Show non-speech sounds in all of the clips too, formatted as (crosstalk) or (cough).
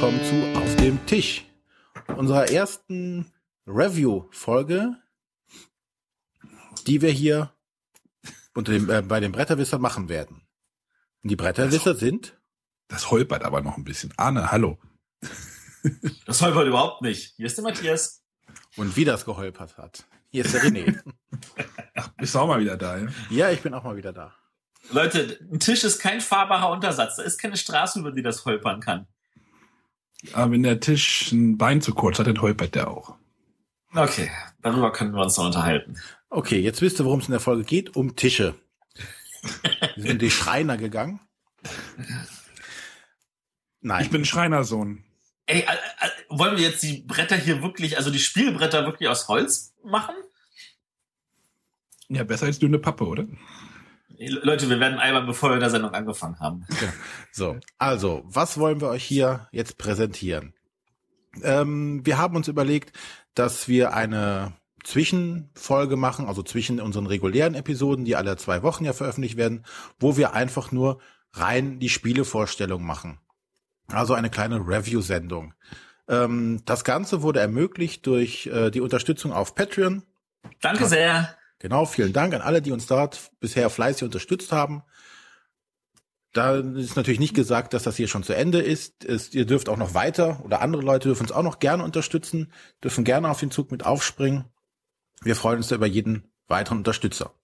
willkommen zu Auf dem Tisch, unserer ersten Review-Folge, die wir hier unter dem, äh, bei den Bretterwisser machen werden. Und die Bretterwisser sind? Das holpert aber noch ein bisschen. Arne, hallo. (laughs) Das holpert überhaupt nicht. Hier ist der Matthias. Und wie das geholpert hat. Hier ist der René. Ach, bist du auch mal wieder da, ja? Ja, ich bin auch mal wieder da. Leute, ein Tisch ist kein fahrbarer Untersatz. Da ist keine Straße, über die das holpern kann. Aber wenn der Tisch ein Bein zu kurz hat, dann holpert der auch. Okay, darüber können wir uns noch unterhalten. Okay, jetzt wisst ihr, worum es in der Folge geht. Um Tische. (laughs) Wir sind in die Schreiner gegangen. Nein. Ich bin Schreinersohn. Ey, äh, äh, wollen wir jetzt die Bretter hier wirklich, also die Spielbretter wirklich aus Holz machen? Ja, besser als dünne Pappe, oder? Leute, wir werden albern, bevor wir in der Sendung angefangen haben. Ja. So, also, was wollen wir euch hier jetzt präsentieren? Ähm, wir haben uns überlegt, dass wir eine Zwischenfolge machen, also zwischen unseren regulären Episoden, die alle zwei Wochen ja veröffentlicht werden, wo wir einfach nur rein die Spielevorstellung machen. Also eine kleine Review-Sendung. Ähm, das Ganze wurde ermöglicht durch äh, die Unterstützung auf Patreon. Danke sehr. Genau, vielen Dank an alle, die uns dort bisher fleißig unterstützt haben. Da ist natürlich nicht gesagt, dass das hier schon zu Ende ist. Es, ihr dürft auch noch weiter oder andere Leute dürfen uns auch noch gerne unterstützen, dürfen gerne auf den Zug mit aufspringen. Wir freuen uns über jeden weiteren Unterstützer.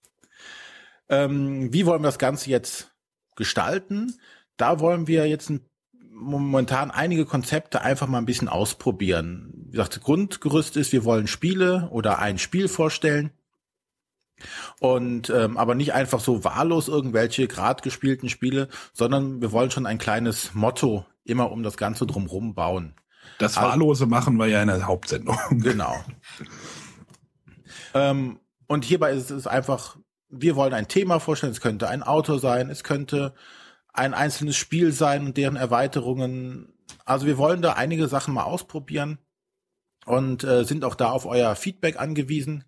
Ähm, wie wollen wir das Ganze jetzt gestalten? Da wollen wir jetzt momentan einige Konzepte einfach mal ein bisschen ausprobieren. Wie gesagt, Grundgerüst ist, wir wollen Spiele oder ein Spiel vorstellen und ähm, aber nicht einfach so wahllos irgendwelche grad gespielten Spiele, sondern wir wollen schon ein kleines Motto immer um das Ganze drumherum bauen. Das also Wahllose also, machen wir ja in der Hauptsendung. (laughs) (laughs) Genau. ähm, und hierbei ist es einfach, wir wollen ein Thema vorstellen, es könnte ein Autor sein, es könnte ein einzelnes Spiel sein und deren Erweiterungen. Also wir wollen da einige Sachen mal ausprobieren und äh, sind auch da auf euer Feedback angewiesen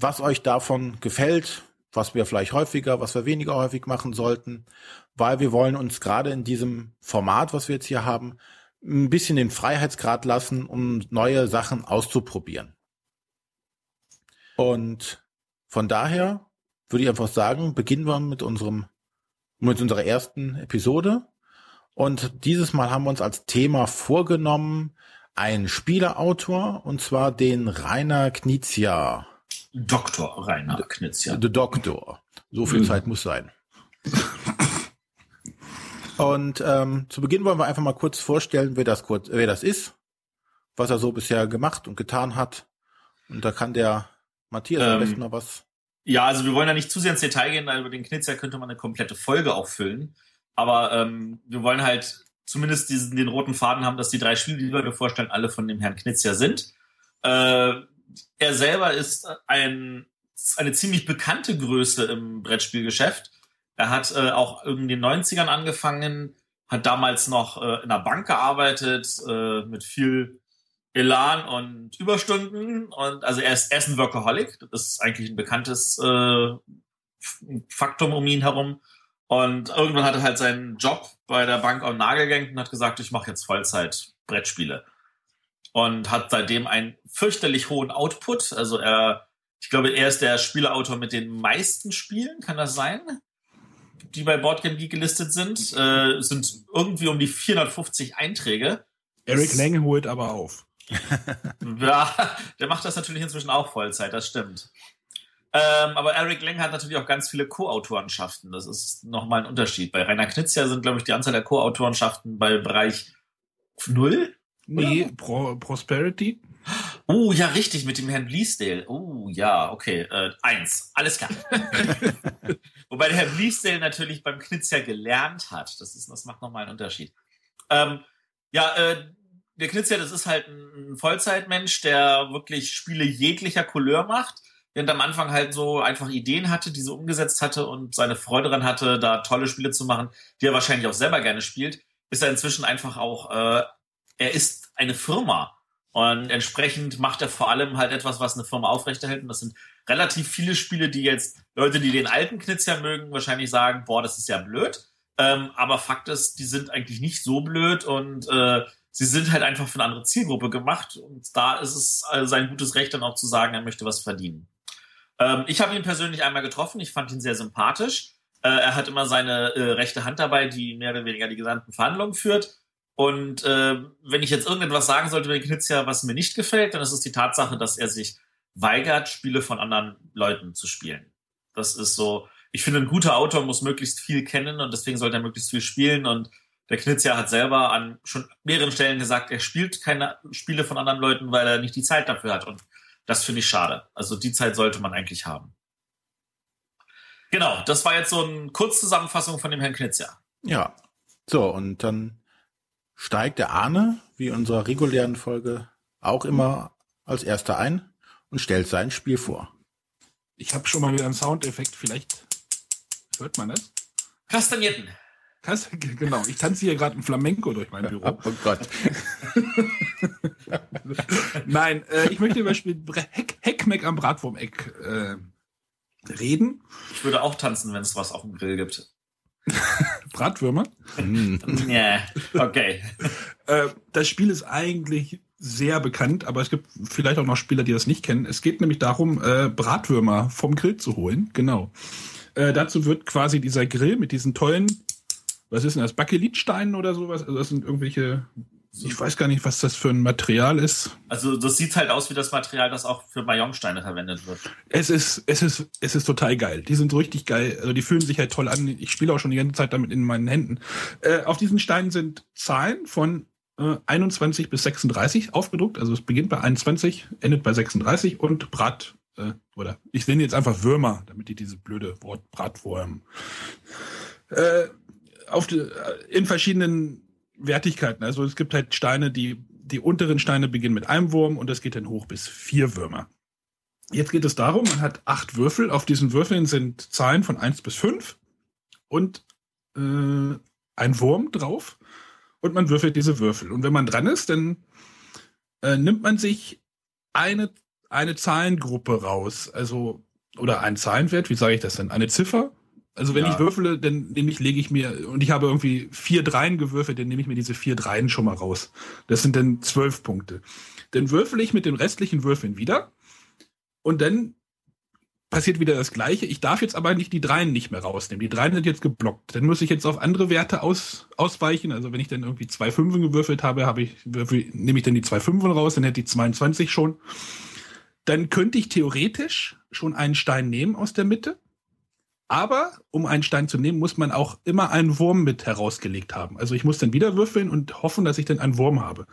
was euch davon gefällt, was wir vielleicht häufiger, was wir weniger häufig machen sollten, weil wir wollen uns gerade in diesem Format, was wir jetzt hier haben, ein bisschen den Freiheitsgrad lassen, um neue Sachen auszuprobieren. Und von daher würde ich einfach sagen, beginnen wir mit unserem, mit unserer ersten Episode. Und dieses Mal haben wir uns als Thema vorgenommen, ein Spieleautor, und zwar den Rainer Knizia. Dr. Rainer Knitz, ja. Der Doktor. So viel mhm. Zeit muss sein. Und ähm, zu Beginn wollen wir einfach mal kurz vorstellen, wer das kurz, wer das ist, was er so bisher gemacht und getan hat. Und da kann der Matthias ähm, am besten noch was. Ja, also wir wollen ja nicht zu sehr ins Detail gehen, weil über den Knitzer könnte man eine komplette Folge auffüllen. Aber ähm, wir wollen halt zumindest diesen, den roten Faden haben, dass die drei Spiele, die wir vorstellen, alle von dem Herrn Knitzer sind. Äh, er selber ist ein, eine ziemlich bekannte Größe im Brettspielgeschäft. Er hat äh, auch in den 90ern angefangen, hat damals noch äh, in der Bank gearbeitet, äh, mit viel Elan und Überstunden. Und also er ist, ist ein Workaholic. Das ist eigentlich ein bekanntes äh, Faktum um ihn herum. Und irgendwann hat er halt seinen Job bei der Bank am Nagel gehängt und hat gesagt, ich mache jetzt Vollzeit Brettspiele und hat seitdem einen fürchterlich hohen Output. Also er, ich glaube, er ist der Spieleautor mit den meisten Spielen, kann das sein? Die bei Boardgame Geek gelistet sind, äh, sind irgendwie um die 450 Einträge. Eric Lang holt aber auf. (laughs) ja, der macht das natürlich inzwischen auch Vollzeit, das stimmt. Ähm, aber Eric Lang hat natürlich auch ganz viele Co-Autorenschaften. Das ist nochmal ein Unterschied. Bei Rainer Knizia sind, glaube ich, die Anzahl der Co-Autorenschaften bei Bereich null Nee, Pro Prosperity. Oh, ja, richtig, mit dem Herrn Bleasdale. Oh, ja, okay. Äh, eins, alles klar. (laughs) Wobei der Herr Bleasdale natürlich beim Knitz ja gelernt hat. Das, ist, das macht nochmal einen Unterschied. Ähm, ja, äh, der Knitz ja, das ist halt ein Vollzeitmensch, der wirklich Spiele jeglicher Couleur macht. Während am Anfang halt so einfach Ideen hatte, die so umgesetzt hatte und seine Freude daran hatte, da tolle Spiele zu machen, die er wahrscheinlich auch selber gerne spielt, ist er inzwischen einfach auch äh, er ist eine Firma. Und entsprechend macht er vor allem halt etwas, was eine Firma aufrechterhält. Und das sind relativ viele Spiele, die jetzt Leute, die den alten Knitz ja mögen, wahrscheinlich sagen, boah, das ist ja blöd. Ähm, aber Fakt ist, die sind eigentlich nicht so blöd und äh, sie sind halt einfach für eine andere Zielgruppe gemacht und da ist es also sein gutes Recht dann auch zu sagen, er möchte was verdienen. Ähm, ich habe ihn persönlich einmal getroffen, ich fand ihn sehr sympathisch. Äh, er hat immer seine äh, rechte Hand dabei, die mehr oder weniger die gesamten Verhandlungen führt. Und äh, wenn ich jetzt irgendetwas sagen sollte über Knizia, was mir nicht gefällt, dann ist es die Tatsache, dass er sich weigert, Spiele von anderen Leuten zu spielen. Das ist so, ich finde, ein guter Autor muss möglichst viel kennen und deswegen sollte er möglichst viel spielen. Und der Knizia hat selber an schon mehreren Stellen gesagt, er spielt keine Spiele von anderen Leuten, weil er nicht die Zeit dafür hat. Und das finde ich schade. Also die Zeit sollte man eigentlich haben. Genau, das war jetzt so eine Kurzzusammenfassung von dem Herrn Knizia. Ja. So, und dann steigt der Arne, wie in unserer regulären Folge, auch immer als erster ein und stellt sein Spiel vor. Ich habe schon mal wieder einen Soundeffekt, vielleicht hört man das? Kastagnetten. Kast genau, ich tanze hier gerade ein Flamenco durch mein Büro. (laughs) Oh Gott. (laughs) Nein, äh, ich möchte über das Spiel Heck, Heckmeck am Bratwurmeck äh, reden. Ich würde auch tanzen, wenn es was auf dem Grill gibt. (laughs) Bratwürmer? Ja, okay. (laughs) Äh, das Spiel ist eigentlich sehr bekannt, aber es gibt vielleicht auch noch Spieler, die das nicht kennen. Es geht nämlich darum, äh, Bratwürmer vom Grill zu holen. Genau. Äh, dazu wird quasi dieser Grill mit diesen tollen, was ist denn das, Bakelitsteinen oder sowas? Also das sind irgendwelche, ich weiß gar nicht, was das für ein Material ist. Also das sieht halt aus wie das Material, das auch für Bayonsteine verwendet wird. Es ist, es ist, es ist total geil. Die sind richtig geil. Also die fühlen sich halt toll an. Ich spiele auch schon die ganze Zeit damit in meinen Händen. Äh, auf diesen Steinen sind Zahlen von 21 äh, bis 36 aufgedruckt. Also es beginnt bei 21, endet bei 36 und Brat, äh, oder ich nenne jetzt einfach Würmer, damit die diese blöde Wort Bratwurm. Äh, auf die, äh, in verschiedenen Wertigkeiten. Also es gibt halt Steine, die, die unteren Steine beginnen mit einem Wurm und das geht dann hoch bis vier Würmer. Jetzt geht es darum, man hat acht Würfel. Auf diesen Würfeln sind Zahlen von eins bis fünf und äh, ein Wurm drauf und man würfelt diese Würfel. Und wenn man dran ist, dann äh, nimmt man sich eine, eine Zahlengruppe raus. Also, oder ein Zahlenwert, wie sage ich das denn? Eine Ziffer. Also wenn ja. ich würfele, dann nehme ich, lege ich mir, und ich habe irgendwie vier Dreien gewürfelt, dann nehme ich mir diese vier Dreien schon mal raus. Das sind dann zwölf Punkte. Dann würfel ich mit den restlichen Würfeln wieder. Und dann passiert wieder das Gleiche. Ich darf jetzt aber nicht die Dreien nicht mehr rausnehmen. Die Dreien sind jetzt geblockt. Dann muss ich jetzt auf andere Werte aus, ausweichen. Also wenn ich dann irgendwie zwei Fünfen gewürfelt habe, habe ich, würfel, nehme ich dann die zwei Fünfen raus, dann hätte ich 22 schon. Dann könnte ich theoretisch schon einen Stein nehmen aus der Mitte. Aber um einen Stein zu nehmen, muss man auch immer einen Wurm mit herausgelegt haben. Also ich muss dann wieder würfeln und hoffen, dass ich dann einen Wurm habe.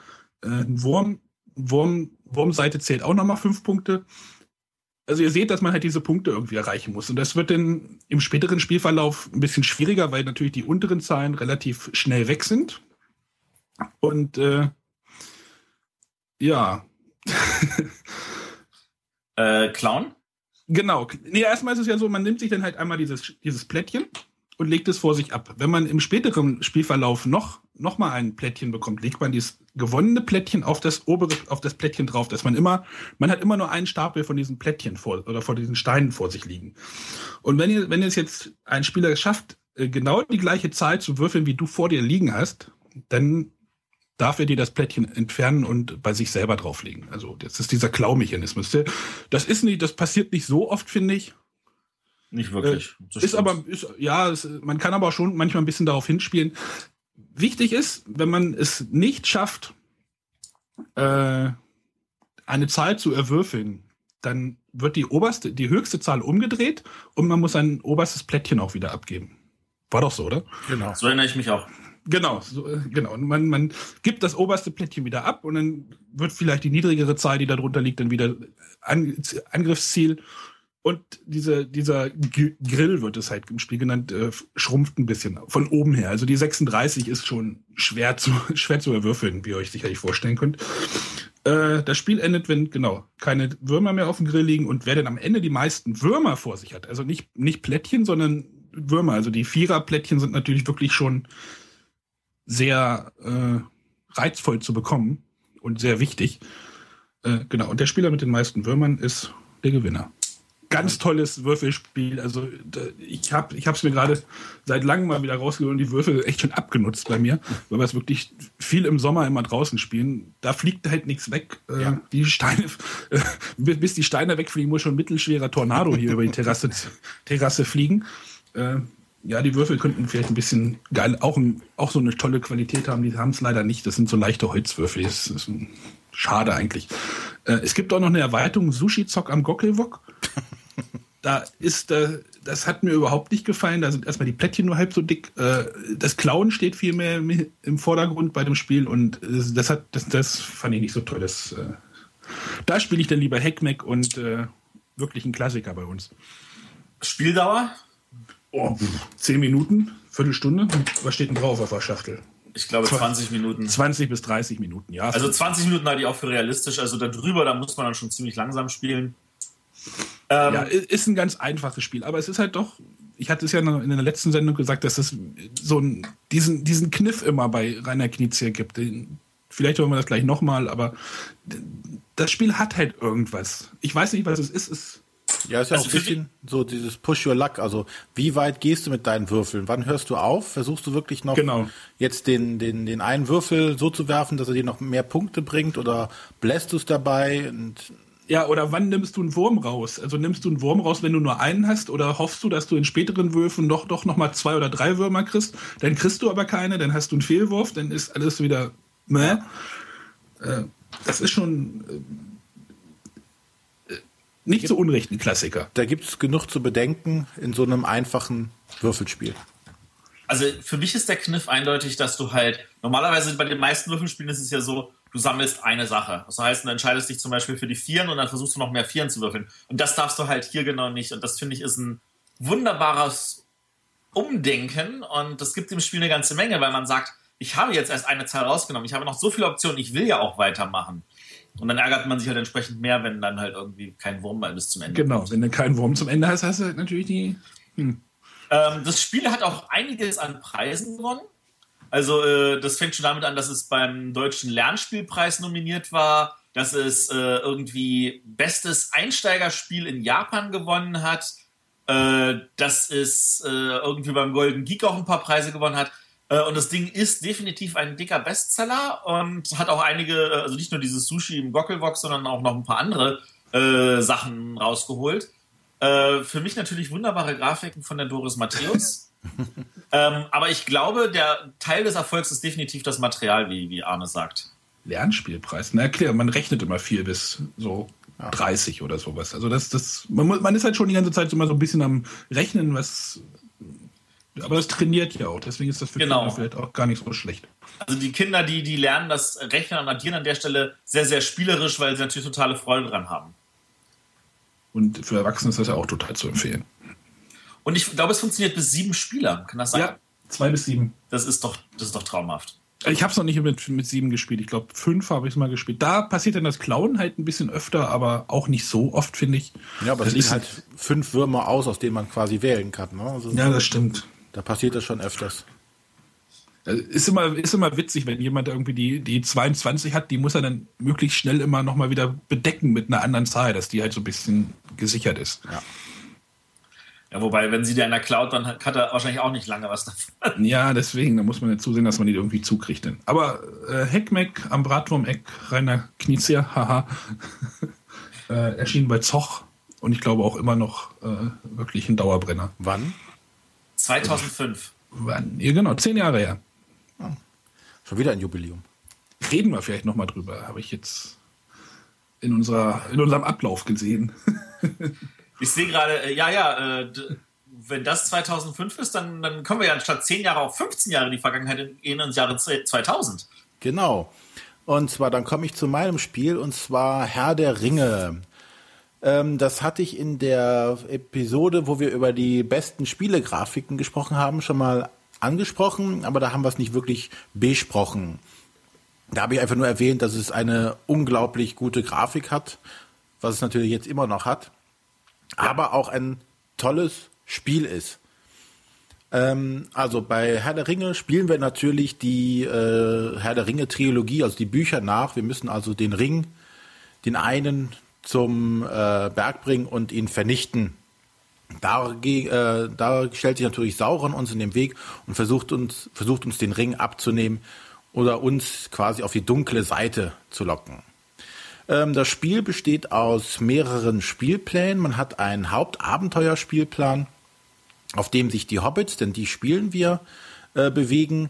Äh, ein Wurm, Wurm, Wurmseite zählt auch nochmal fünf Punkte also ihr seht, dass man halt diese Punkte irgendwie erreichen muss. Und das wird dann im späteren Spielverlauf ein bisschen schwieriger, weil natürlich die unteren Zahlen relativ schnell weg sind. Und äh, ja. äh, Clown? Genau. Nee, erstmal ist es ja so, man nimmt sich dann halt einmal dieses, dieses Plättchen und legt es vor sich ab. Wenn man im späteren Spielverlauf noch, noch mal ein Plättchen bekommt, legt man dieses gewonnene Plättchen auf das obere, auf das Plättchen drauf, dass man immer, man hat immer nur einen Stapel von diesen Plättchen vor, oder vor diesen Steinen vor sich liegen. Und wenn ihr, wenn es jetzt ein Spieler schafft, äh, genau die gleiche Zahl zu würfeln, wie du vor dir liegen hast, dann darf er dir das Plättchen entfernen und bei sich selber drauflegen. Also das ist dieser Klaumechanismus. Das ist nicht, das passiert nicht so oft, finde ich. Nicht wirklich. Äh, ist aber, ist, ja, es, man kann aber schon manchmal ein bisschen darauf hinspielen. Wichtig ist, wenn man es nicht schafft, äh, eine Zahl zu erwürfeln, dann wird die oberste, die höchste Zahl umgedreht und man muss ein oberstes Plättchen auch wieder abgeben. War doch so, oder? Genau. So erinnere ich mich auch. Genau, so, äh, genau. man, man gibt das oberste Plättchen wieder ab und dann wird vielleicht die niedrigere Zahl, die darunter liegt, dann wieder An Angriffsziel und diese, dieser Grill wird es halt im Spiel genannt, äh, schrumpft ein bisschen von oben her. Also die 36 ist schon schwer zu, (laughs) schwer zu erwürfeln, wie ihr euch sicherlich vorstellen könnt. Äh, das Spiel endet, wenn, genau, keine Würmer mehr auf dem Grill liegen und wer denn am Ende die meisten Würmer vor sich hat, also nicht, nicht Plättchen, sondern Würmer. Also die Vierer-Plättchen sind natürlich wirklich schon sehr äh, reizvoll zu bekommen und sehr wichtig. Äh, genau, und der Spieler mit den meisten Würmern ist der Gewinner. Ganz tolles Würfelspiel. Also ich habe ich es mir gerade seit langem mal wieder rausgeholt und die Würfel echt schon abgenutzt bei mir, weil wir es wirklich viel im Sommer immer draußen spielen. Da fliegt halt nichts weg. Äh, ja. Die Steine, (laughs) äh, bis die Steine wegfliegen, muss schon ein mittelschwerer Tornado hier über die Terrasse, Terrasse fliegen. Ja, die Würfel könnten vielleicht ein bisschen geil, auch, ein, auch so eine tolle Qualität haben. Die haben es leider nicht. Das sind so leichte Holzwürfel. Das ist schade eigentlich. Äh, es gibt auch noch eine Erweiterung Sushi-Zock am Gockelwok. (laughs) da ist, äh, das hat mir überhaupt nicht gefallen. Da sind erstmal die Plättchen nur halb so dick. Äh, das Klauen steht viel mehr im Vordergrund bei dem Spiel und äh, das, hat, das, das fand ich nicht so toll. Das, äh, da spiele ich dann lieber Hackmack und äh, wirklich ein Klassiker bei uns. Spieldauer? Oh, zehn Minuten, Viertelstunde. Was steht denn drauf auf der Schachtel? Ich glaube 20 Minuten. 20 bis 30 Minuten, ja. Also 20 Minuten halte ich auch für realistisch. Also darüber, da muss man dann schon ziemlich langsam spielen. Ähm, ja, ist ein ganz einfaches Spiel, aber es ist halt doch, ich hatte es ja in der letzten Sendung gesagt, dass es so einen, diesen, diesen Kniff immer bei Rainer Knizia gibt. Den, vielleicht hören wir das gleich nochmal, aber das Spiel hat halt irgendwas. Ich weiß nicht, was es ist. Es ja, ist ja also auch ein bisschen so dieses Push Your Luck. Also wie weit gehst du mit deinen Würfeln? Wann hörst du auf? Versuchst du wirklich noch genau. jetzt den, den, den einen Würfel so zu werfen, dass er dir noch mehr Punkte bringt oder bläst du es dabei? Und ja, oder wann nimmst du einen Wurm raus? Also nimmst du einen Wurm raus, wenn du nur einen hast, oder hoffst du, dass du in späteren Würfen doch, doch noch mal zwei oder drei Würmer kriegst? Dann kriegst du aber keine, dann hast du einen Fehlwurf, dann ist alles wieder meh. Äh, das ist schon nicht zu Unrecht ein Klassiker. Da gibt es genug zu bedenken in so einem einfachen Würfelspiel. Also für mich ist der Kniff eindeutig, dass du halt, normalerweise bei den meisten Würfelspielen ist es ja so, du sammelst eine Sache. Das heißt, du entscheidest dich zum Beispiel für die Vieren und dann versuchst du noch mehr Vieren zu würfeln. Und das darfst du halt hier genau nicht. Und das finde ich ist ein wunderbares Umdenken. Und das gibt dem Spiel eine ganze Menge, weil man sagt, ich habe jetzt erst eine Zahl rausgenommen. Ich habe noch so viele Optionen. Ich will ja auch weitermachen. Und dann ärgert man sich halt entsprechend mehr, wenn dann halt irgendwie kein Wurm mal bis zum Ende Genau, kommt. wenn du keinen Wurm zum Ende hast, hast du halt natürlich die. Hm. Ähm, das Spiel hat auch einiges an Preisen gewonnen. Also äh, das fängt schon damit an, dass es beim deutschen Lernspielpreis nominiert war, dass es äh, irgendwie bestes Einsteigerspiel in Japan gewonnen hat, äh, dass es äh, irgendwie beim Golden Geek auch ein paar Preise gewonnen hat. Äh, und das Ding ist definitiv ein dicker Bestseller und hat auch einige, äh, also nicht nur dieses Sushi im Gockelbox, sondern auch noch ein paar andere äh, Sachen rausgeholt. Äh, für mich natürlich wunderbare Grafiken von der Doris Matthäus. (laughs) ähm, aber ich glaube, der Teil des Erfolgs ist definitiv das Material, wie, wie Arne sagt. Lernspielpreis. Na klar, man rechnet immer viel bis so ja. 30 oder sowas. Also das, das, man, man ist halt schon die ganze Zeit so mal so ein bisschen am Rechnen, was aber das trainiert ja auch, deswegen ist das für genau. Kinder vielleicht auch gar nicht so schlecht. Also die Kinder, die, die lernen das Rechnen und Addieren an der Stelle sehr, sehr spielerisch, weil sie natürlich totale Freude dran haben. Und für Erwachsene ist das ja auch total zu empfehlen. Und ich glaube, es funktioniert bis sieben Spieler. Kann das sein? Ja, zwei bis sieben. Das ist doch, das ist doch traumhaft. Ich habe es noch nicht mit, mit sieben gespielt. Ich glaube, fünf habe ich es mal gespielt. Da passiert dann das Klauen halt ein bisschen öfter, aber auch nicht so oft, finde ich. Ja, aber es sind halt fünf Würmer aus, aus denen man quasi wählen kann. Ne? Also ja, das stimmt. Da passiert das schon öfters. Äh, ist immer, ist immer witzig, wenn jemand irgendwie die, die 22 hat, die muss er dann möglichst schnell immer nochmal wieder bedecken mit einer anderen Zahl, dass die halt so ein bisschen gesichert ist. Ja. Ja, wobei, wenn sie dir einer klaut, dann hat er wahrscheinlich auch nicht lange was davon. Ja, deswegen, da muss man jetzt zusehen, dass man die irgendwie zukriegt. Denn. Aber äh, Heckmeck am Bratwurm-Eck, Rainer Knizia, haha, (laughs) äh, erschien bei Zoch und ich glaube auch immer noch äh, wirklich ein Dauerbrenner. Wann? 2005. Wann? Ja, genau, zehn Jahre her. Ja. Schon wieder ein Jubiläum. Reden wir vielleicht nochmal drüber, habe ich jetzt in, unserer, in unserem Ablauf gesehen. (laughs) ich sehe gerade, äh, ja, ja, äh, wenn das 2005 ist, dann, dann können wir ja anstatt zehn Jahre auch 15 Jahre in die Vergangenheit gehen ins Jahre 2000. Genau. Und zwar, dann komme ich zu meinem Spiel, und zwar Herr der Ringe. Ähm, das hatte ich in der Episode, wo wir über die besten Spielegrafiken gesprochen haben, schon mal angesprochen, aber da haben wir es nicht wirklich besprochen. Da habe ich einfach nur erwähnt, dass es eine unglaublich gute Grafik hat, was es natürlich jetzt immer noch hat, aber auch ein tolles Spiel ist. Ähm, also bei Herr der Ringe spielen wir natürlich die äh, Herr der Ringe Trilogie, also die Bücher nach. Wir müssen also den Ring, den einen zum äh, Berg bringen und ihn vernichten. Da, äh, da stellt sich natürlich Sauron uns in den Weg und versucht uns, versucht uns den Ring abzunehmen oder uns quasi auf die dunkle Seite zu locken. Ähm, das Spiel besteht aus mehreren Spielplänen. Man hat einen Hauptabenteuerspielplan, auf dem sich die Hobbits, denn die spielen wir, äh, bewegen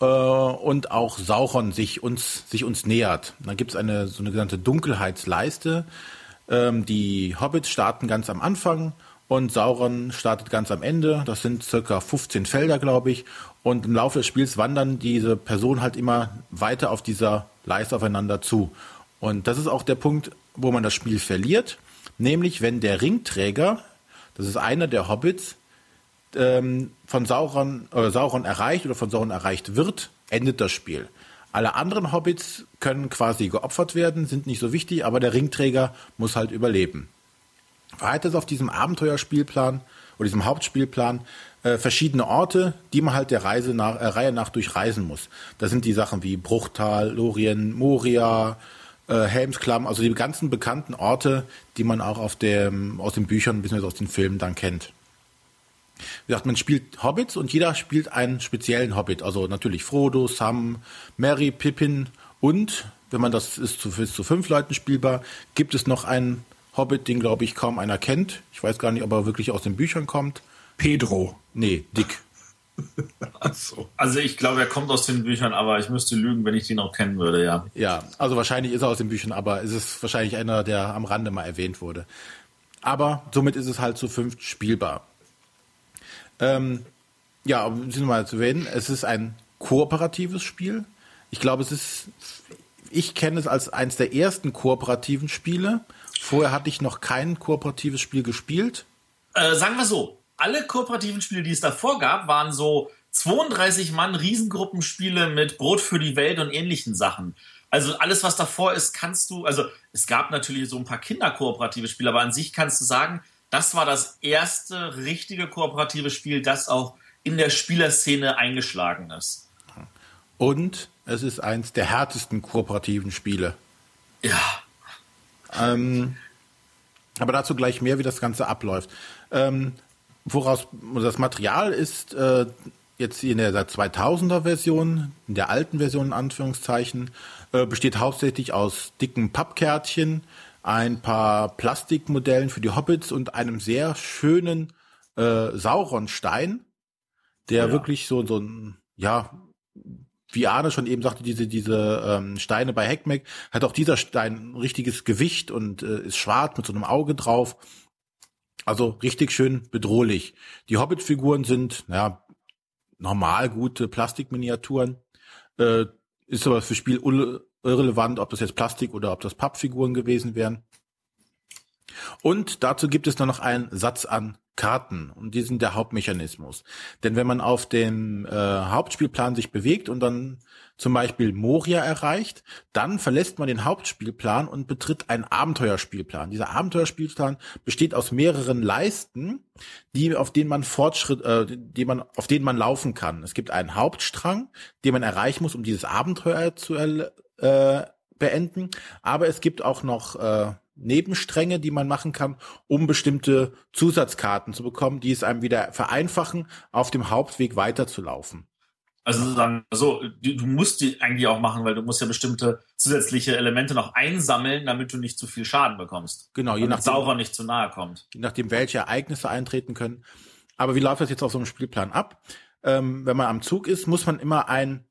äh, und auch Sauron sich uns, sich uns nähert. Dann gibt es eine so eine genannte Dunkelheitsleiste. Ähm, die Hobbits starten ganz am Anfang und Sauron startet ganz am Ende. Das sind circa 15 Felder, glaube ich. Und im Laufe des Spiels wandern diese Personen halt immer weiter auf dieser Leiste aufeinander zu. Und das ist auch der Punkt, wo man das Spiel verliert. Nämlich, wenn der Ringträger, das ist einer der Hobbits, ähm, von Sauron, äh, Sauron erreicht oder von Sauron erreicht wird, endet das Spiel. Alle anderen Hobbits können quasi geopfert werden, sind nicht so wichtig, aber der Ringträger muss halt überleben. Weiter ist auf diesem Abenteuerspielplan oder diesem Hauptspielplan äh, verschiedene Orte, die man halt der Reise nach, äh, Reihe nach durchreisen muss. Das sind die Sachen wie Bruchtal, Lorien, Moria, äh, Helmsklamm, also die ganzen bekannten Orte, die man auch auf dem, aus den Büchern bzw. aus den Filmen dann kennt. Wie gesagt, man spielt Hobbits und jeder spielt einen speziellen Hobbit. Also natürlich Frodo, Sam, Mary, Pippin und, wenn man das ist zu, ist zu fünf Leuten spielbar, gibt es noch einen Hobbit, den glaube ich kaum einer kennt. Ich weiß gar nicht, ob er wirklich aus den Büchern kommt. Pedro. Nee, Dick. (laughs) so. Also ich glaube, er kommt aus den Büchern, aber ich müsste lügen, wenn ich den auch kennen würde, ja. Ja, also wahrscheinlich ist er aus den Büchern, aber es ist wahrscheinlich einer, der am Rande mal erwähnt wurde. Aber somit ist es halt zu fünft spielbar. Ähm, ja, um es mal zu erwähnen, es ist ein kooperatives Spiel. Ich glaube, es ist, ich kenne es als eines der ersten kooperativen Spiele. Vorher hatte ich noch kein kooperatives Spiel gespielt. Äh, sagen wir so, alle kooperativen Spiele, die es davor gab, waren so 32 Mann Riesengruppenspiele mit Brot für die Welt und ähnlichen Sachen. Also alles, was davor ist, kannst du, also es gab natürlich so ein paar kinderkooperative Spiele, aber an sich kannst du sagen, das war das erste richtige kooperative Spiel, das auch in der Spielerszene eingeschlagen ist. Und es ist eins der härtesten kooperativen Spiele. Ja. Ähm, aber dazu gleich mehr, wie das Ganze abläuft. Ähm, woraus das Material ist äh, jetzt in der 2000er Version, in der alten Version in Anführungszeichen, äh, besteht hauptsächlich aus dicken Pappkärtchen, ein paar Plastikmodellen für die Hobbits und einem sehr schönen äh, Sauronstein, der ja. wirklich so, so ein, ja, wie Arne schon eben sagte, diese, diese ähm, Steine bei Heckmeck, hat auch dieser Stein ein richtiges Gewicht und äh, ist schwarz mit so einem Auge drauf. Also richtig schön bedrohlich. Die Hobbit-Figuren sind, ja, normal gute Plastikminiaturen. Äh, ist aber für Spiel irrelevant, ob das jetzt Plastik oder ob das Pappfiguren gewesen wären. Und dazu gibt es dann noch einen Satz an Karten und die sind der Hauptmechanismus. Denn wenn man auf dem äh, Hauptspielplan sich bewegt und dann zum Beispiel Moria erreicht, dann verlässt man den Hauptspielplan und betritt einen Abenteuerspielplan. Dieser Abenteuerspielplan besteht aus mehreren Leisten, die auf denen man Fortschritt, äh, die man auf denen man laufen kann. Es gibt einen Hauptstrang, den man erreichen muss, um dieses Abenteuer zu äh, beenden. Aber es gibt auch noch äh, Nebenstränge, die man machen kann, um bestimmte Zusatzkarten zu bekommen, die es einem wieder vereinfachen, auf dem Hauptweg weiterzulaufen. Also dann so, du, du musst die eigentlich auch machen, weil du musst ja bestimmte zusätzliche Elemente noch einsammeln, damit du nicht zu viel Schaden bekommst. Genau, je nachdem, Sauron nicht zu nahe kommt. Je nachdem, welche Ereignisse eintreten können. Aber wie läuft das jetzt auf so einem Spielplan ab? Ähm, wenn man am Zug ist, muss man immer ein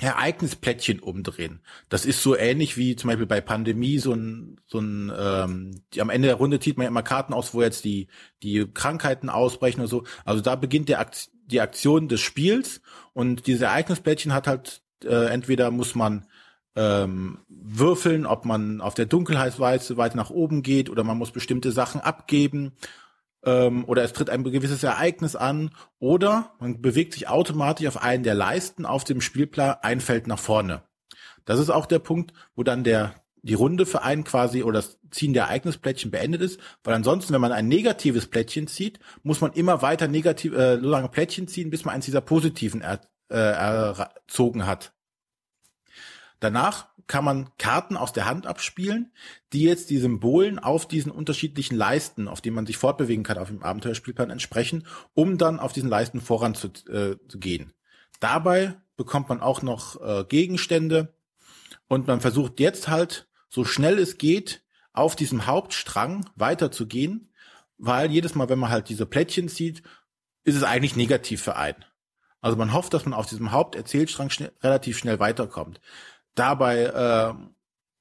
Ereignisplättchen umdrehen. Das ist so ähnlich wie zum Beispiel bei Pandemie so ein, so ein ähm, die, am Ende der Runde zieht man ja immer Karten aus, wo jetzt die, die Krankheiten ausbrechen oder so. Also da beginnt der Akt, die Aktion des Spiels und diese Ereignisplättchen hat halt, äh, entweder muss man ähm, würfeln, ob man auf der Dunkelheitsweise weiter nach oben geht oder man muss bestimmte Sachen abgeben ähm, oder es tritt ein gewisses Ereignis an oder man bewegt sich automatisch auf einen der Leisten auf dem Spielplan ein Feld nach vorne. Das ist auch der Punkt, wo dann der die Runde für einen quasi oder das Ziehen der Ereignisplättchen beendet ist, weil ansonsten, wenn man ein negatives Plättchen zieht, muss man immer weiter negativ, äh, so lange Plättchen ziehen, bis man eins dieser positiven er, äh, erzogen hat. Danach kann man Karten aus der Hand abspielen, die jetzt die Symbolen auf diesen unterschiedlichen Leisten, auf denen man sich fortbewegen kann, auf dem Abenteuerspielplan entsprechen, um dann auf diesen Leisten voranzugehen. Äh, zu gehen. Dabei bekommt man auch noch äh, Gegenstände und man versucht jetzt halt so schnell es geht auf diesem Hauptstrang weiterzugehen, weil jedes Mal, wenn man halt diese Plättchen sieht, ist es eigentlich negativ für einen. Also man hofft, dass man auf diesem Haupterzählstrang schnell, relativ schnell weiterkommt. Dabei äh,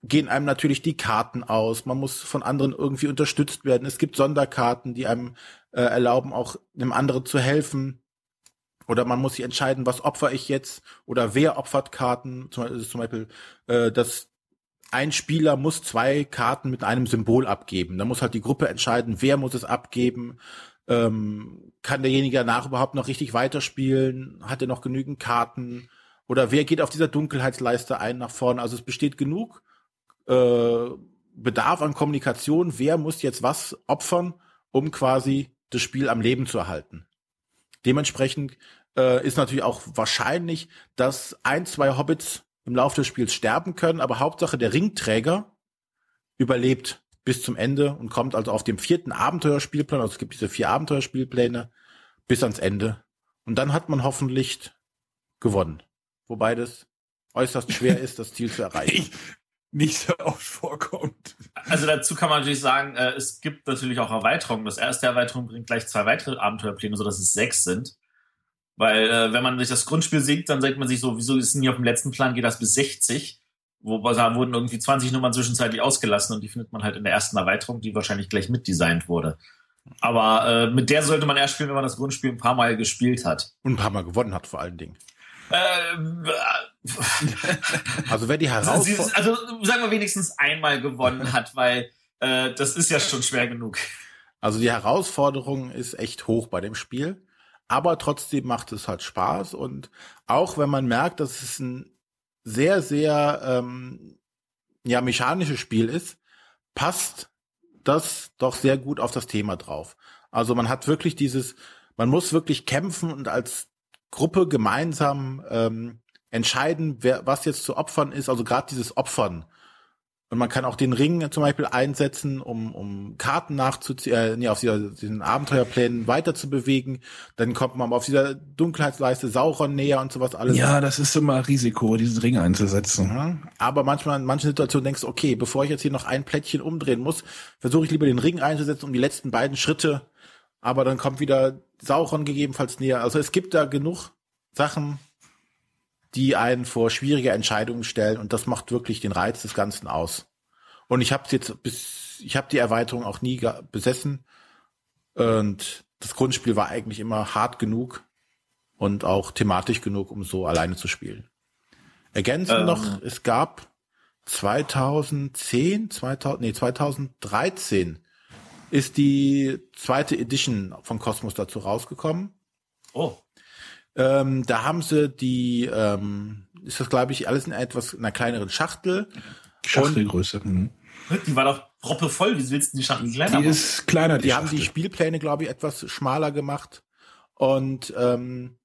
gehen einem natürlich die Karten aus. Man muss von anderen irgendwie unterstützt werden. Es gibt Sonderkarten, die einem äh, erlauben, auch einem anderen zu helfen. Oder man muss sich entscheiden, was opfer ich jetzt oder wer opfert Karten. Zum, zum Beispiel, äh, dass ein Spieler muss zwei Karten mit einem Symbol abgeben. Da muss halt die Gruppe entscheiden, wer muss es abgeben. Ähm, kann derjenige danach überhaupt noch richtig weiterspielen? Hat er noch genügend Karten? Oder wer geht auf dieser Dunkelheitsleiste ein nach vorne? Also es besteht genug äh, Bedarf an Kommunikation. Wer muss jetzt was opfern, um quasi das Spiel am Leben zu erhalten? Dementsprechend äh, ist natürlich auch wahrscheinlich, dass ein, zwei Hobbits im Laufe des Spiels sterben können, aber Hauptsache der Ringträger überlebt bis zum Ende und kommt also auf dem vierten Abenteuerspielplan, also es gibt diese vier Abenteuerspielpläne, bis ans Ende. Und dann hat man hoffentlich gewonnen. Wobei das äußerst schwer ist, das Ziel zu erreichen. (laughs) nicht so oft vorkommt. Also dazu kann man natürlich sagen, äh, es gibt natürlich auch Erweiterungen. Das erste Erweiterung bringt gleich zwei weitere Abenteuerpläne, sodass es sechs sind. Weil äh, wenn man sich das Grundspiel sieht, dann sagt man sich so, wieso ist denn hier auf dem letzten Plan geht das bis 60? Wobei da wurden irgendwie 20 Nummern zwischenzeitlich ausgelassen und die findet man halt in der ersten Erweiterung, die wahrscheinlich gleich mitdesignt wurde. Aber äh, mit der sollte man erst spielen, wenn man das Grundspiel ein paar Mal gespielt hat. Und ein paar Mal gewonnen hat vor allen Dingen. Ähm, also wer die Herausforderung... Also sagen wir wenigstens einmal gewonnen hat, weil äh, das ist ja schon schwer genug. Also die Herausforderung ist echt hoch bei dem Spiel aber trotzdem macht es halt Spaß und auch wenn man merkt, dass es ein sehr, sehr ähm, ja, mechanisches Spiel ist, passt das doch sehr gut auf das Thema drauf. Also man hat wirklich dieses, man muss wirklich kämpfen und als Gruppe gemeinsam ähm, entscheiden, wer, was jetzt zu opfern ist. Also gerade dieses Opfern und man kann auch den Ring zum Beispiel einsetzen, um, um Karten nachzuziehen, äh, nee, auf dieser, diesen Abenteuerplänen weiter zu bewegen. Dann kommt man auf dieser Dunkelheitsleiste Sauron näher und sowas alles. Ja, das ist immer Risiko, diesen Ring einzusetzen. Ja, aber manchmal, in manchen Situationen denkst du, okay, bevor ich jetzt hier noch ein Plättchen umdrehen muss, versuche ich lieber den Ring einzusetzen, um die letzten beiden Schritte. Aber dann kommt wieder Sauron gegebenenfalls näher. Also es gibt da genug Sachen, die einen vor schwierige Entscheidungen stellen und das macht wirklich den Reiz des Ganzen aus. Und ich habe jetzt bis, ich habe die Erweiterung auch nie besessen und das Grundspiel war eigentlich immer hart genug und auch thematisch genug, um so alleine zu spielen. Ergänzend ähm. noch, es gab 2010, 2000, nee, 2013 ist die zweite Edition von Cosmos dazu rausgekommen. Oh. Ähm, da haben sie die, ähm, ist das glaube ich alles in etwas in einer kleineren Schachtel. Schachtelgröße. Mhm. Die war doch proppevoll. Wie willst du die Schachtel kleiner Die machen? ist kleiner, die, die haben die Spielpläne, glaube ich, etwas schmaler gemacht. Und ähm,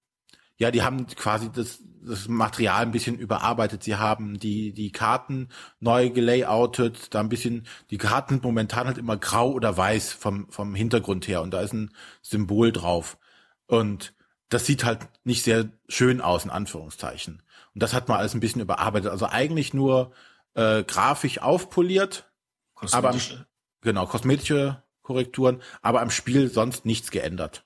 ja, die haben quasi das, das Material ein bisschen überarbeitet. Sie haben die, die Karten neu gelayoutet, da ein bisschen, die Karten momentan halt immer grau oder weiß vom, vom Hintergrund her und da ist ein Symbol drauf. Und das sieht halt nicht sehr schön aus, in Anführungszeichen. Und das hat man alles ein bisschen überarbeitet. Also eigentlich nur äh, grafisch aufpoliert, aber am, genau, kosmetische Korrekturen, aber am Spiel sonst nichts geändert.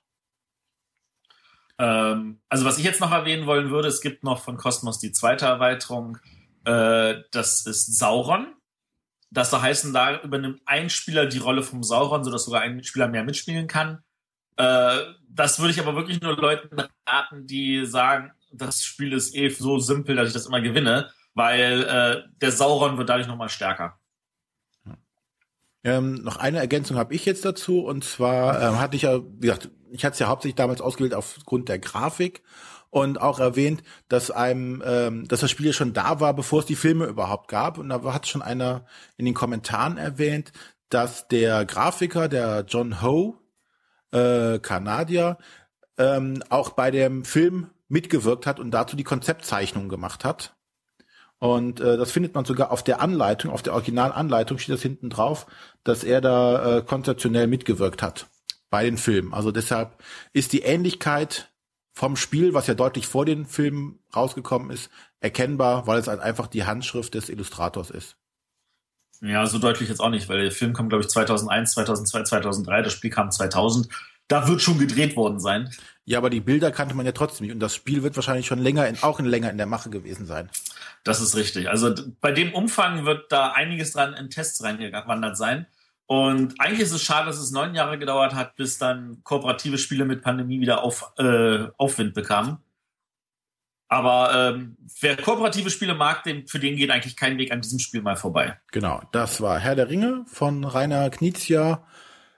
Ähm, also was ich jetzt noch erwähnen wollen würde, es gibt noch von Cosmos die zweite Erweiterung, äh, das ist Sauron. Das soll heißen, da übernimmt ein Spieler die Rolle vom Sauron, sodass sogar ein Spieler mehr mitspielen kann. Äh, das würde ich aber wirklich nur Leuten raten, die sagen, das Spiel ist eh so simpel, dass ich das immer gewinne, weil äh, der Sauron wird dadurch nochmal stärker. Ähm, noch eine Ergänzung habe ich jetzt dazu und zwar ähm, hatte ich ja, wie gesagt, ich hatte es ja hauptsächlich damals ausgewählt aufgrund der Grafik und auch erwähnt, dass einem, ähm, dass das Spiel ja schon da war, bevor es die Filme überhaupt gab und da hat schon einer in den Kommentaren erwähnt, dass der Grafiker, der John Ho, äh, Kanadier, ähm, auch bei dem Film mitgewirkt hat und dazu die Konzeptzeichnung gemacht hat. Und äh, das findet man sogar auf der Anleitung, auf der Originalanleitung steht das hinten drauf, dass er da äh, konzeptionell mitgewirkt hat bei den Filmen. Also deshalb ist die Ähnlichkeit vom Spiel, was ja deutlich vor den Filmen rausgekommen ist, erkennbar, weil es halt einfach die Handschrift des Illustrators ist. Ja, so deutlich jetzt auch nicht, weil der Film kam, glaube ich, 2001, 2002, 2003, das Spiel kam 2000. Da wird schon gedreht worden sein. Ja, aber die Bilder kannte man ja trotzdem nicht und das Spiel wird wahrscheinlich schon länger in, auch in länger in der Mache gewesen sein. Das ist richtig. Also bei dem Umfang wird da einiges dran in Tests reingewandert sein. Und eigentlich ist es schade, dass es neun Jahre gedauert hat, bis dann kooperative Spiele mit Pandemie wieder auf, äh, Aufwind bekamen. Aber ähm, wer kooperative Spiele mag, dem, für den geht eigentlich kein Weg an diesem Spiel mal vorbei. Genau, das war Herr der Ringe von Rainer Knizia,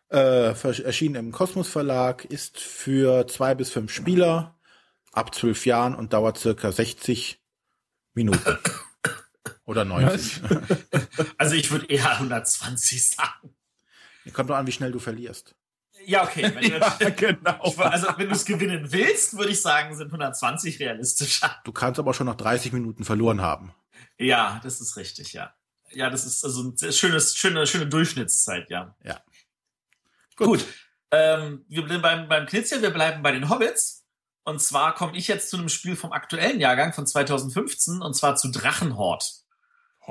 äh, erschienen im Kosmos Verlag, ist für zwei bis fünf Spieler ab zwölf Jahren und dauert circa 60 Minuten. (laughs) Oder 90. also ich würde eher 120 sagen. Kommt doch an, wie schnell du verlierst. Ja, okay. Wenn du, (laughs) ja, genau. Also wenn du es gewinnen willst, würde ich sagen, sind 120 realistischer. Du kannst aber schon nach 30 Minuten verloren haben. Ja, das ist richtig, ja. Ja, das ist also eine schönes, schöne, schöne Durchschnittszeit, ja. Ja. Gut. Gut. Ähm, wir bleiben beim, beim Knizia, wir bleiben bei den Hobbits. Und zwar komme ich jetzt zu einem Spiel vom aktuellen Jahrgang von 2015 und zwar zu Drachenhort.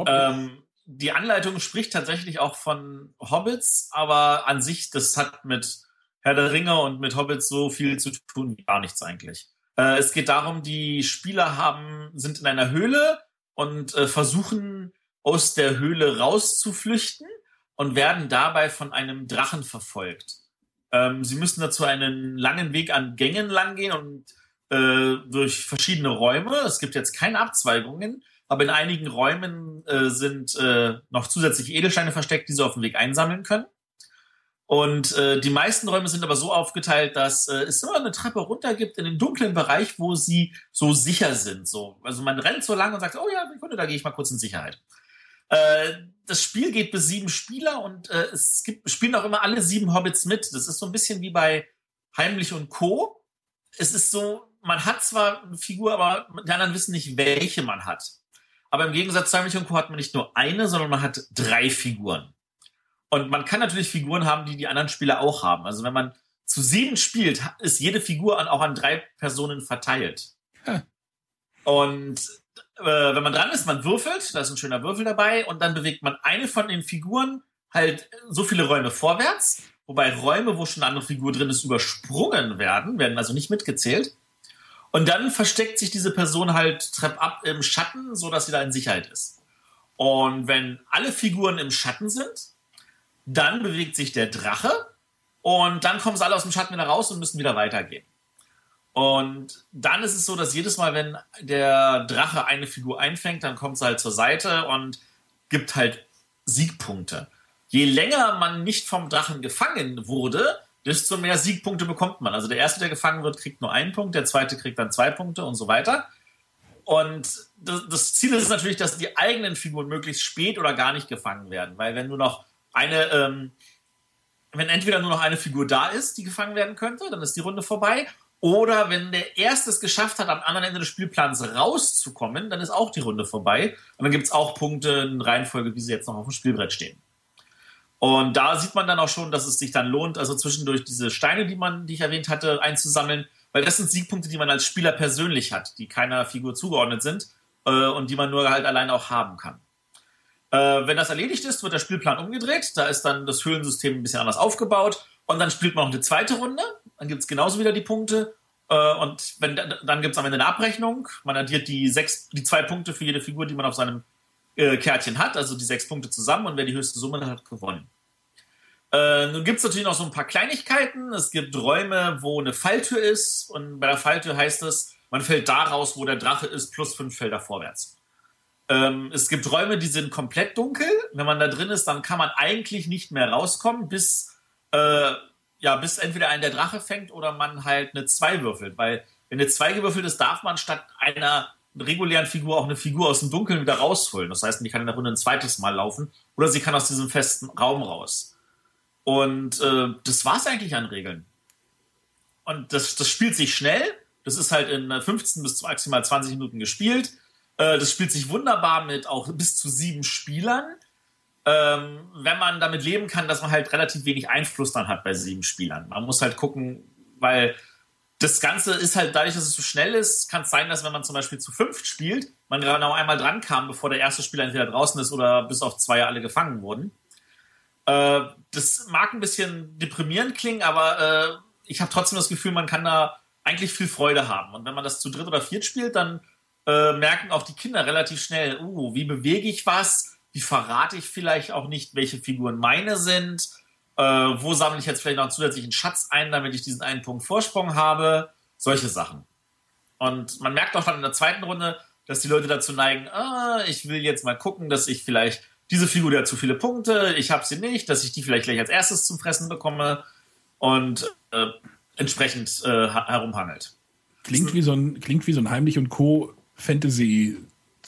Ähm, die Anleitung spricht tatsächlich auch von Hobbits, aber an sich, das hat mit Herr der Ringe und mit Hobbits so viel zu tun wie gar nichts eigentlich. Äh, es geht darum, die Spieler haben, sind in einer Höhle und äh, versuchen aus der Höhle rauszuflüchten und werden dabei von einem Drachen verfolgt. Ähm, sie müssen dazu einen langen Weg an Gängen langgehen und äh, durch verschiedene Räume. Es gibt jetzt keine Abzweigungen, aber in einigen Räumen äh, sind äh, noch zusätzlich Edelsteine versteckt, die sie auf dem Weg einsammeln können. Und äh, die meisten Räume sind aber so aufgeteilt, dass äh, es immer eine Treppe runter gibt in den dunklen Bereich, wo sie so sicher sind. So, also man rennt so lang und sagt, oh ja, Sekunde, da gehe ich mal kurz in Sicherheit. Äh, das Spiel geht bis sieben Spieler und äh, es gibt, spielen auch immer alle sieben Hobbits mit. Das ist so ein bisschen wie bei Heimlich und Co. Es ist so, man hat zwar eine Figur, aber die anderen wissen nicht, welche man hat. Aber im Gegensatz zu und Co. hat man nicht nur eine, sondern man hat drei Figuren. Und man kann natürlich Figuren haben, die die anderen Spieler auch haben. Also wenn man zu sieben spielt, ist jede Figur an, auch an drei Personen verteilt. Hm. Und äh, wenn man dran ist, man würfelt, da ist ein schöner Würfel dabei, und dann bewegt man eine von den Figuren halt so viele Räume vorwärts, wobei Räume, wo schon eine andere Figur drin ist, übersprungen werden, werden also nicht mitgezählt. Und dann versteckt sich diese Person halt trepp ab im Schatten, so dass sie da in Sicherheit ist. Und wenn alle Figuren im Schatten sind, dann bewegt sich der Drache und dann kommen sie alle aus dem Schatten wieder raus und müssen wieder weitergehen. Und dann ist es so, dass jedes Mal, wenn der Drache eine Figur einfängt, dann kommt sie halt zur Seite und gibt halt Siegpunkte. Je länger man nicht vom Drachen gefangen wurde, desto mehr Siegpunkte bekommt man. Also der erste, der gefangen wird, kriegt nur einen Punkt, der zweite kriegt dann zwei Punkte und so weiter. Und das, das Ziel ist natürlich, dass die eigenen Figuren möglichst spät oder gar nicht gefangen werden, weil wenn nur noch eine, ähm, wenn entweder nur noch eine Figur da ist, die gefangen werden könnte, dann ist die Runde vorbei. Oder wenn der Erste es geschafft hat, am anderen Ende des Spielplans rauszukommen, dann ist auch die Runde vorbei. Und dann gibt es auch Punkte in Reihenfolge, wie sie jetzt noch auf dem Spielbrett stehen. Und da sieht man dann auch schon, dass es sich dann lohnt, also zwischendurch diese Steine, die man, die ich erwähnt hatte, einzusammeln, weil das sind Siegpunkte, die man als Spieler persönlich hat, die keiner Figur zugeordnet sind äh, und die man nur halt allein auch haben kann. Äh, wenn das erledigt ist, wird der Spielplan umgedreht. Da ist dann das Höhlensystem ein bisschen anders aufgebaut. Und dann spielt man noch eine zweite Runde. Dann gibt es genauso wieder die Punkte. Äh, und wenn, dann gibt es am Ende eine Abrechnung. Man addiert die, sechs, die zwei Punkte für jede Figur, die man auf seinem äh, Kärtchen hat, also die sechs Punkte zusammen und wer die höchste Summe hat, gewonnen. Äh, nun gibt es natürlich noch so ein paar Kleinigkeiten. Es gibt Räume, wo eine Falltür ist und bei der Falltür heißt es, man fällt da raus, wo der Drache ist, plus fünf Felder vorwärts. Ähm, es gibt Räume, die sind komplett dunkel. Wenn man da drin ist, dann kann man eigentlich nicht mehr rauskommen, bis, äh, ja, bis entweder ein der Drache fängt oder man halt eine 2 würfelt. Weil wenn eine 2 gewürfelt ist, darf man statt einer regulären Figur auch eine Figur aus dem Dunkeln wieder rausholen. Das heißt, die kann in der Runde ein zweites Mal laufen oder sie kann aus diesem festen Raum raus. Und äh, das es eigentlich an Regeln. Und das, das spielt sich schnell. Das ist halt in 15 bis maximal 20 Minuten gespielt. Äh, das spielt sich wunderbar mit auch bis zu sieben Spielern. Ähm, wenn man damit leben kann, dass man halt relativ wenig Einfluss dann hat bei sieben Spielern. Man muss halt gucken, weil das Ganze ist halt dadurch, dass es so schnell ist, kann es sein, dass wenn man zum Beispiel zu fünft spielt, man genau einmal dran kam, bevor der erste Spieler entweder draußen ist oder bis auf zwei alle gefangen wurden. Äh, das mag ein bisschen deprimierend klingen, aber äh, ich habe trotzdem das Gefühl, man kann da eigentlich viel Freude haben. Und wenn man das zu dritt oder viert spielt, dann äh, merken auch die Kinder relativ schnell, uh, wie bewege ich was? Wie verrate ich vielleicht auch nicht, welche Figuren meine sind? Äh, wo sammle ich jetzt vielleicht noch einen zusätzlichen Schatz ein, damit ich diesen einen Punkt Vorsprung habe? Solche Sachen. Und man merkt auch dann in der zweiten Runde, dass die Leute dazu neigen, ah, ich will jetzt mal gucken, dass ich vielleicht diese Figur die hat zu viele Punkte, ich habe sie nicht, dass ich die vielleicht gleich als erstes zum Fressen bekomme und äh, entsprechend äh, herumhangelt. Klingt wie so ein klingt wie so ein Heimlich und Co. Fantasy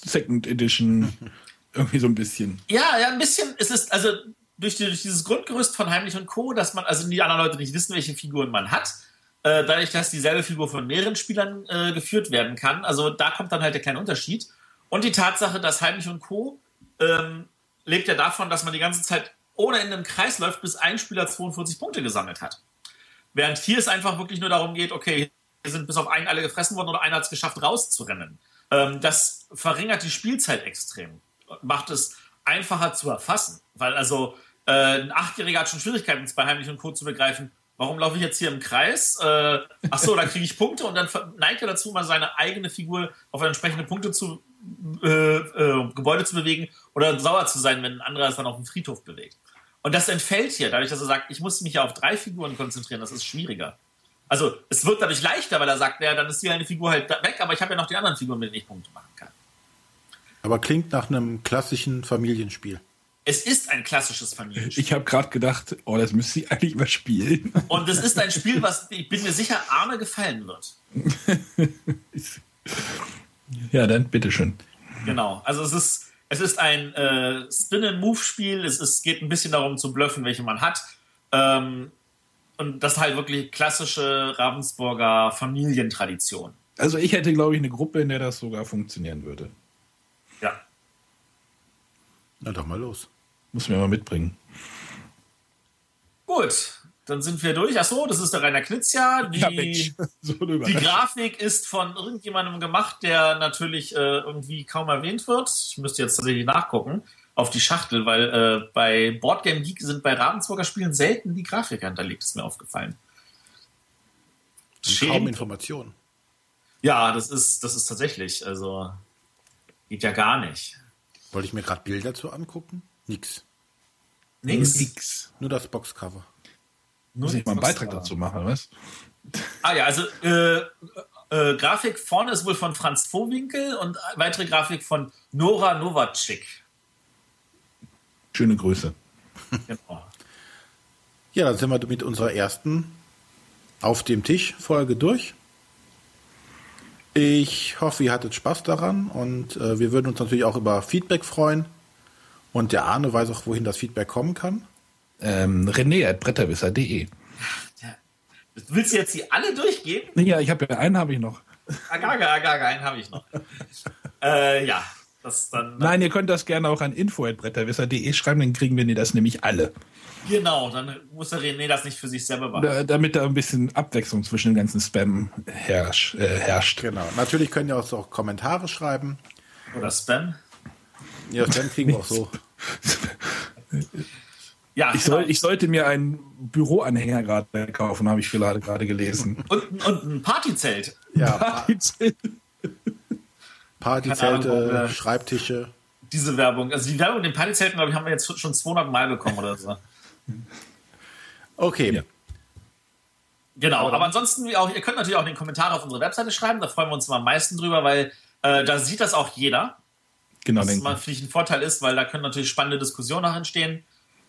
Second Edition (laughs) irgendwie so ein bisschen. Ja, ja, ein bisschen. Es ist also durch, die, durch dieses Grundgerüst von Heimlich und Co., dass man, also die anderen Leute nicht wissen, welche Figuren man hat, äh, dadurch, dass dieselbe Figur von mehreren Spielern äh, geführt werden kann. Also da kommt dann halt der kleine Unterschied. Und die Tatsache, dass Heimlich und Co. Ähm, lebt ja davon, dass man die ganze Zeit ohne Ende im Kreis läuft, bis ein Spieler 42 Punkte gesammelt hat. Während hier es einfach wirklich nur darum geht, okay, hier sind bis auf einen alle gefressen worden oder einer hat es geschafft, rauszurennen. Ähm, das verringert die Spielzeit extrem. Macht es einfacher zu erfassen. Weil also äh, ein Achtjähriger hat schon Schwierigkeiten, bei Heimlich und Co. zu begreifen, warum laufe ich jetzt hier im Kreis? Äh, ach so, da kriege ich Punkte und dann neigt er dazu, mal seine eigene Figur auf entsprechende Punkte zu äh, äh, Gebäude zu bewegen oder sauer zu sein, wenn ein anderer es dann auf dem Friedhof bewegt. Und das entfällt hier, dadurch, dass er sagt, ich muss mich ja auf drei Figuren konzentrieren, das ist schwieriger. Also es wird dadurch leichter, weil er sagt, ja, dann ist die eine Figur halt weg, aber ich habe ja noch die anderen Figuren, mit denen ich Punkte machen kann. Aber klingt nach einem klassischen Familienspiel. Es ist ein klassisches Familienspiel. Ich habe gerade gedacht, oh, das müsste ich eigentlich überspielen. Und es ist ein Spiel, was ich bin mir sicher Arme gefallen wird. ja, dann bitteschön. Genau. Also es ist, es ist ein äh, Spin-and-Move-Spiel. Es ist, geht ein bisschen darum zu bluffen, welche man hat. Ähm, und das ist halt wirklich klassische Ravensburger Familientradition. Also ich hätte, glaube ich, eine Gruppe, in der das sogar funktionieren würde. Ja. Na doch mal los. Muss mir mal mitbringen. Gut, dann sind wir durch. Ach so, das ist der Rainer Knizia. (laughs) Die, ja, so die Grafik ist von irgendjemandem gemacht, der natürlich äh, irgendwie kaum erwähnt wird. Ich müsste jetzt tatsächlich nachgucken auf die Schachtel, weil äh, bei Boardgame Geek sind bei Ravensburger Spielen selten die Grafiker hinterlegt, ist mir aufgefallen. Kaum Informationen. Ja, das ist, das ist tatsächlich, also geht ja gar nicht. Wollte ich mir gerade Bilder dazu angucken? Nix. Nix. Nix. Nur das Boxcover. Nur Muss ich mal einen Beitrag dazu machen, was? Ah ja, also äh, äh, Grafik vorne ist wohl von Franz Vohwinkel und weitere Grafik von Nora Novacek. Schöne Grüße. Genau. Ja, dann sind wir mit unserer ersten auf dem Tisch Folge durch. Ich hoffe, ihr hattet Spaß daran und äh, wir würden uns natürlich auch über Feedback freuen. Und der Arne weiß auch, wohin das Feedback kommen kann. Ähm, René at bretterwisser.de. Willst du jetzt die alle durchgehen? Ja, ich habe ja einen habe ich noch. Agaga, agaga, einen habe ich noch. (laughs) äh, ja, das dann. Nein, ihr könnt das gerne auch an info@bretterwisser.de schreiben, dann kriegen wir das nämlich alle. Genau, dann muss der René das nicht für sich selber machen. damit da ein bisschen Abwechslung zwischen den ganzen Spam herrsch, äh, herrscht. Genau. Natürlich könnt ihr auch Kommentare schreiben. Oder Spam. Ja, Spam kriegen wir auch so. (laughs) (laughs) Ja, ich, soll, genau. ich sollte mir einen Büroanhänger gerade kaufen, habe ich gerade gelesen. Und, und ein Partyzelt. Ja, (laughs) Partyzelt. Partyzelte, Schreibtische. Diese Werbung. Also die Werbung in den Partyzelten, glaube ich, haben wir jetzt schon 200 Mal bekommen oder so. Okay. Ja. Genau, aber ansonsten, auch, ihr könnt natürlich auch den Kommentar auf unsere Webseite schreiben, da freuen wir uns am meisten drüber, weil äh, da sieht das auch jeder. Genau, was mal für dich ein Vorteil ist, weil da können natürlich spannende Diskussionen nach entstehen.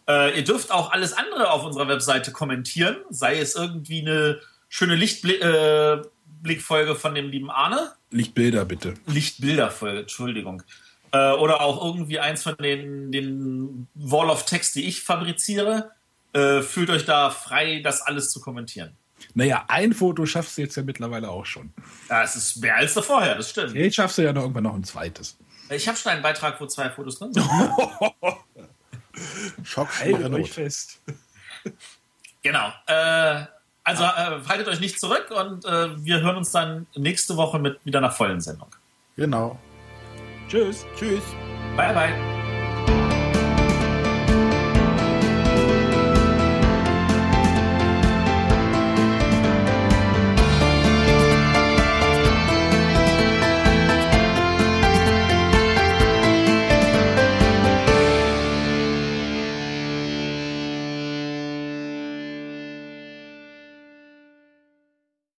Äh, ihr dürft auch alles andere auf unserer Webseite kommentieren, sei es irgendwie eine schöne Lichtblickfolge äh, von dem lieben Arne. Lichtbilder, bitte. Lichtbilderfolge, Entschuldigung. Äh, oder auch irgendwie eins von den, den Wall of Text, die ich fabriziere. Äh, fühlt euch da frei, das alles zu kommentieren. Naja, ein Foto schaffst du jetzt ja mittlerweile auch schon. Ja, es ist mehr als vorher, das stimmt. Jetzt schaffst du ja noch irgendwann noch ein zweites. Ich habe schon einen Beitrag, wo zwei Fotos drin sind. (laughs) Schock, Haltet euch fest. Genau. Äh, also äh, haltet euch nicht zurück und äh, wir hören uns dann nächste Woche mit wieder einer vollen Sendung. Genau. Tschüss. Tschüss. Bye, bye.